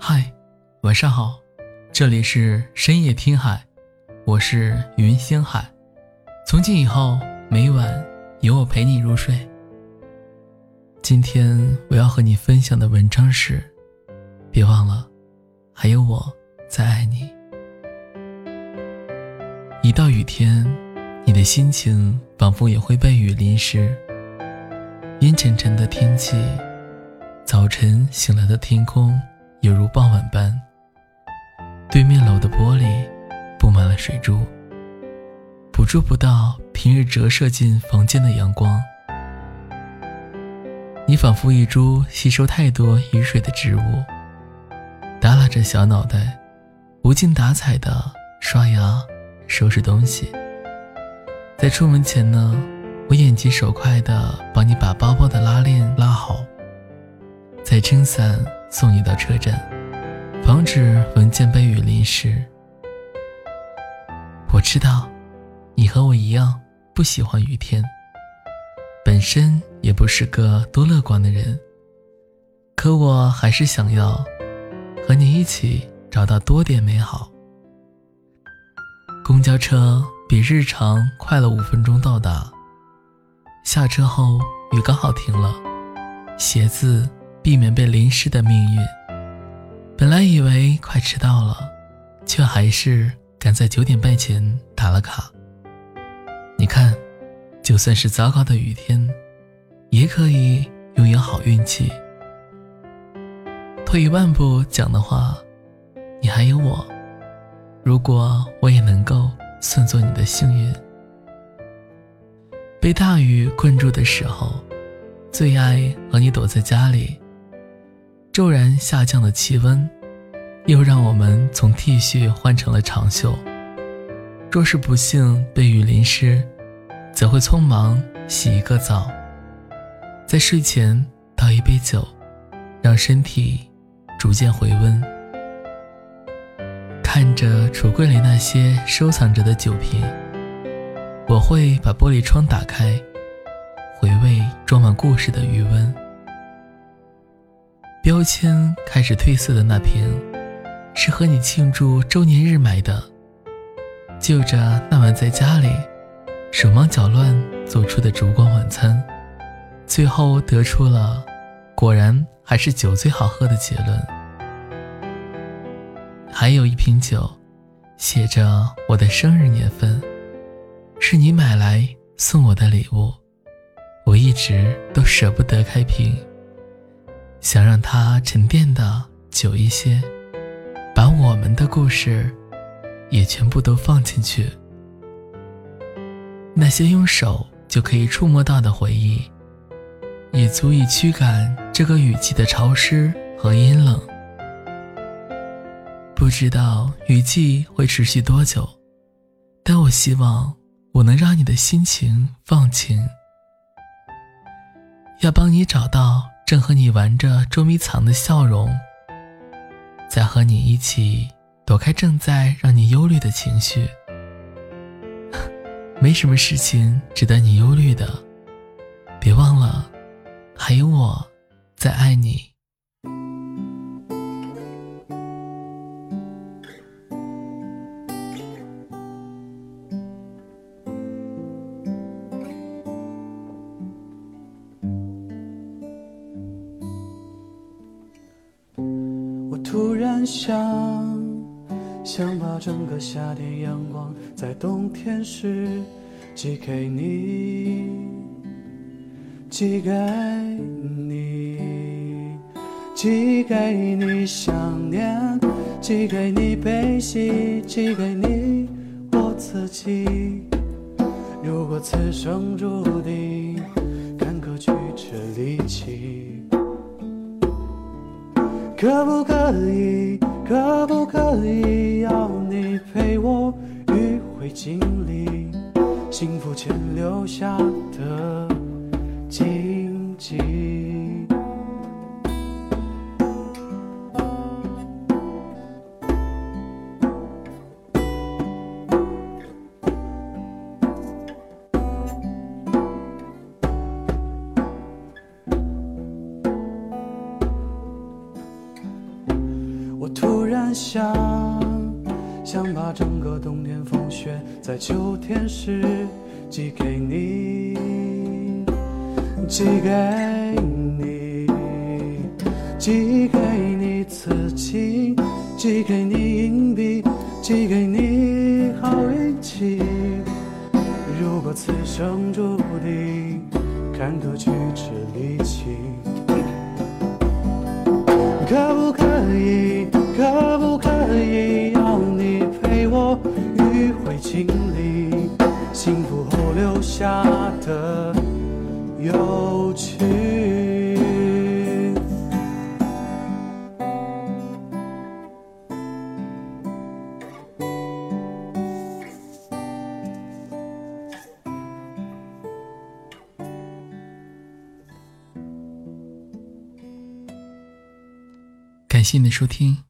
嗨，晚上好，这里是深夜听海，我是云星海。从今以后，每晚有我陪你入睡。今天我要和你分享的文章是：别忘了，还有我在爱你。一到雨天，你的心情仿佛也会被雨淋湿。阴沉沉的天气，早晨醒来的天空犹如傍晚般。对面楼的玻璃布满了水珠，捕捉不到平日折射进房间的阳光。你仿佛一株吸收太多雨水的植物，耷拉着小脑袋，无精打采的刷牙、收拾东西。在出门前呢，我眼疾手快的帮你把包包的拉链拉好，再撑伞送你到车站，防止文件被雨淋湿。我知道，你和我一样不喜欢雨天。本身也不是个多乐观的人，可我还是想要和你一起找到多点美好。公交车比日常快了五分钟到达，下车后雨刚好停了，鞋子避免被淋湿的命运。本来以为快迟到了，却还是赶在九点半前打了卡。你看。就算是糟糕的雨天，也可以拥有好运气。退一万步讲的话，你还有我。如果我也能够算作你的幸运，被大雨困住的时候，最爱和你躲在家里。骤然下降的气温，又让我们从 T 恤换成了长袖。若是不幸被雨淋湿，则会匆忙洗一个澡，在睡前倒一杯酒，让身体逐渐回温。看着橱柜里那些收藏着的酒瓶，我会把玻璃窗打开，回味装满故事的余温。标签开始褪色的那瓶，是和你庆祝周年日买的。就着那晚在家里。手忙脚乱做出的烛光晚餐，最后得出了果然还是酒最好喝的结论。还有一瓶酒，写着我的生日年份，是你买来送我的礼物，我一直都舍不得开瓶，想让它沉淀的久一些，把我们的故事也全部都放进去。那些用手就可以触摸到的回忆，也足以驱赶这个雨季的潮湿和阴冷。不知道雨季会持续多久，但我希望我能让你的心情放晴。要帮你找到正和你玩着捉迷藏的笑容，在和你一起躲开正在让你忧虑的情绪。没什么事情值得你忧虑的，别忘了，还有我在爱你。突然想。想把整个夏天阳光在冬天时寄给你，寄给你，寄给你想念，寄给你悲喜，寄给你我自己。如果此生注定坎坷曲折离奇，可不可以？可不可以要你陪我迂回经历幸福前留下想，想把整个冬天风雪在秋天时寄给你，寄给你，寄给你刺青，寄给你硬币，寄给你好运气。如果此生注定看得曲折离奇，可不可以？下的有趣？感谢你的收听，